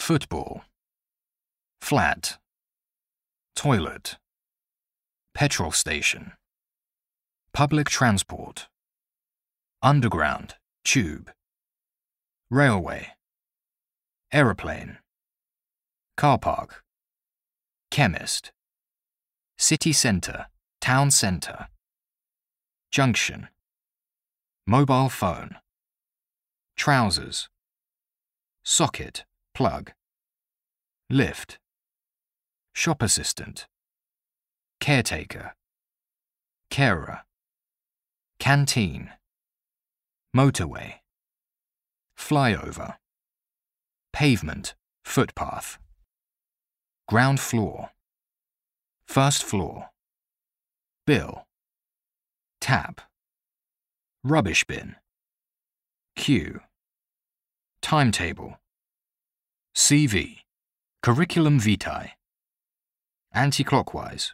football, flat, toilet, petrol station, public transport, underground, tube, railway, aeroplane, car park, chemist, city centre, town centre, junction, mobile phone, trousers, socket, plug, lift, shop assistant, caretaker, carer, canteen, motorway, flyover, pavement, footpath, ground floor, first floor, bill, tap, rubbish bin, queue, timetable, CV, curriculum vitae, anti-clockwise,